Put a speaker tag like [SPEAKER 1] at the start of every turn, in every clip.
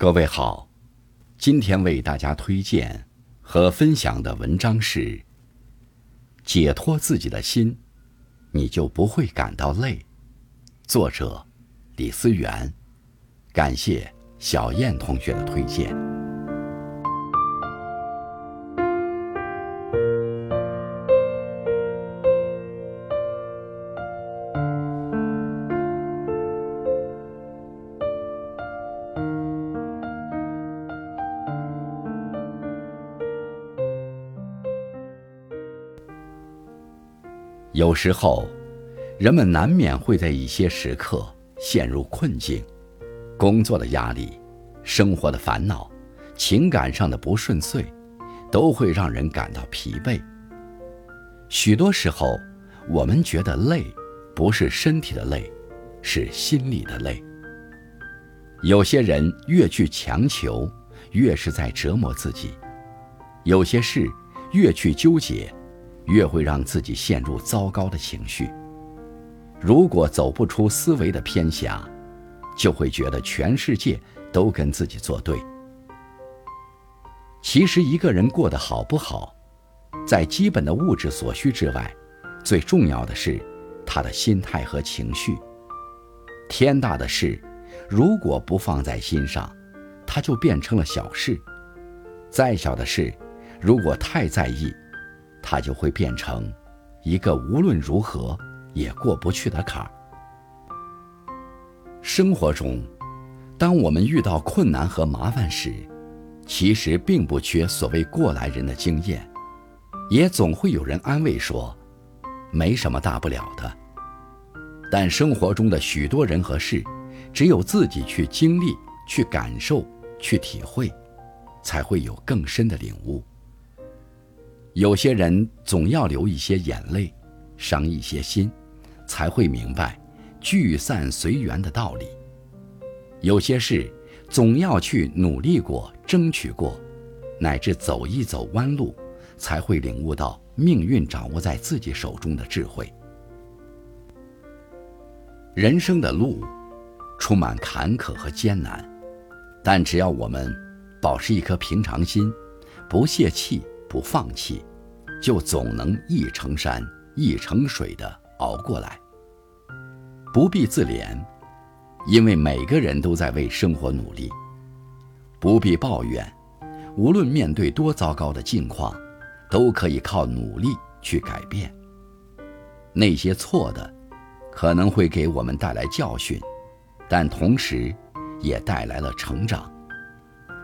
[SPEAKER 1] 各位好，今天为大家推荐和分享的文章是《解脱自己的心，你就不会感到累》。作者李思源，感谢小燕同学的推荐。有时候，人们难免会在一些时刻陷入困境，工作的压力、生活的烦恼、情感上的不顺遂，都会让人感到疲惫。许多时候，我们觉得累，不是身体的累，是心里的累。有些人越去强求，越是在折磨自己；有些事越去纠结。越会让自己陷入糟糕的情绪。如果走不出思维的偏狭，就会觉得全世界都跟自己作对。其实，一个人过得好不好，在基本的物质所需之外，最重要的是他的心态和情绪。天大的事，如果不放在心上，它就变成了小事；再小的事，如果太在意，它就会变成一个无论如何也过不去的坎儿。生活中，当我们遇到困难和麻烦时，其实并不缺所谓过来人的经验，也总会有人安慰说：“没什么大不了的。”但生活中的许多人和事，只有自己去经历、去感受、去体会，才会有更深的领悟。有些人总要流一些眼泪，伤一些心，才会明白聚散随缘的道理。有些事总要去努力过、争取过，乃至走一走弯路，才会领悟到命运掌握在自己手中的智慧。人生的路充满坎坷和艰难，但只要我们保持一颗平常心，不泄气。不放弃，就总能一程山一程水的熬过来。不必自怜，因为每个人都在为生活努力。不必抱怨，无论面对多糟糕的境况，都可以靠努力去改变。那些错的，可能会给我们带来教训，但同时，也带来了成长。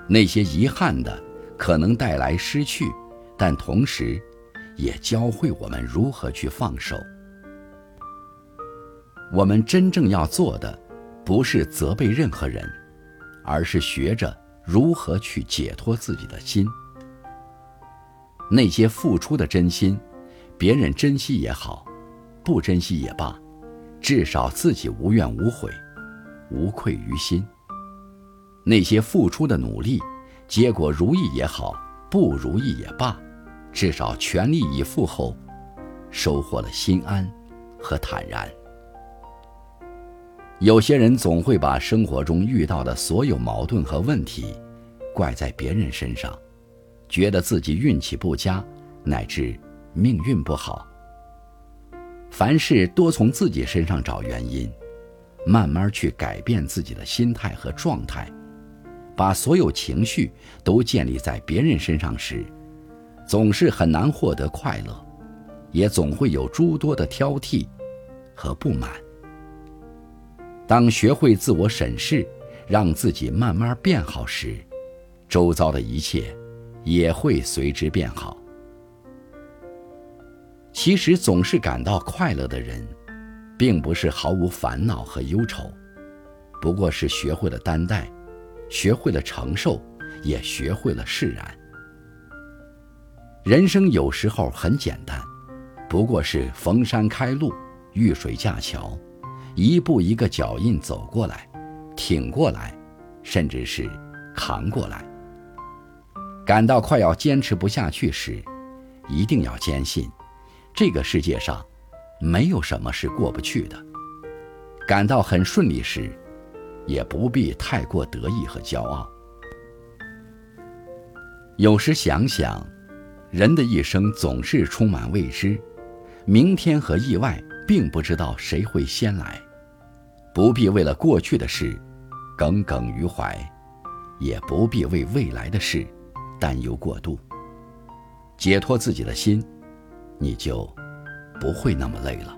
[SPEAKER 1] 那些遗憾的，可能带来失去。但同时，也教会我们如何去放手。我们真正要做的，不是责备任何人，而是学着如何去解脱自己的心。那些付出的真心，别人珍惜也好，不珍惜也罢，至少自己无怨无悔，无愧于心。那些付出的努力，结果如意也好，不如意也罢。至少全力以赴后，收获了心安和坦然。有些人总会把生活中遇到的所有矛盾和问题，怪在别人身上，觉得自己运气不佳，乃至命运不好。凡事多从自己身上找原因，慢慢去改变自己的心态和状态，把所有情绪都建立在别人身上时。总是很难获得快乐，也总会有诸多的挑剔和不满。当学会自我审视，让自己慢慢变好时，周遭的一切也会随之变好。其实，总是感到快乐的人，并不是毫无烦恼和忧愁，不过是学会了担待，学会了承受，也学会了释然。人生有时候很简单，不过是逢山开路，遇水架桥，一步一个脚印走过来，挺过来，甚至是扛过来。感到快要坚持不下去时，一定要坚信，这个世界上没有什么是过不去的。感到很顺利时，也不必太过得意和骄傲，有时想想，人的一生总是充满未知，明天和意外并不知道谁会先来，不必为了过去的事耿耿于怀，也不必为未来的事担忧过度。解脱自己的心，你就不会那么累了。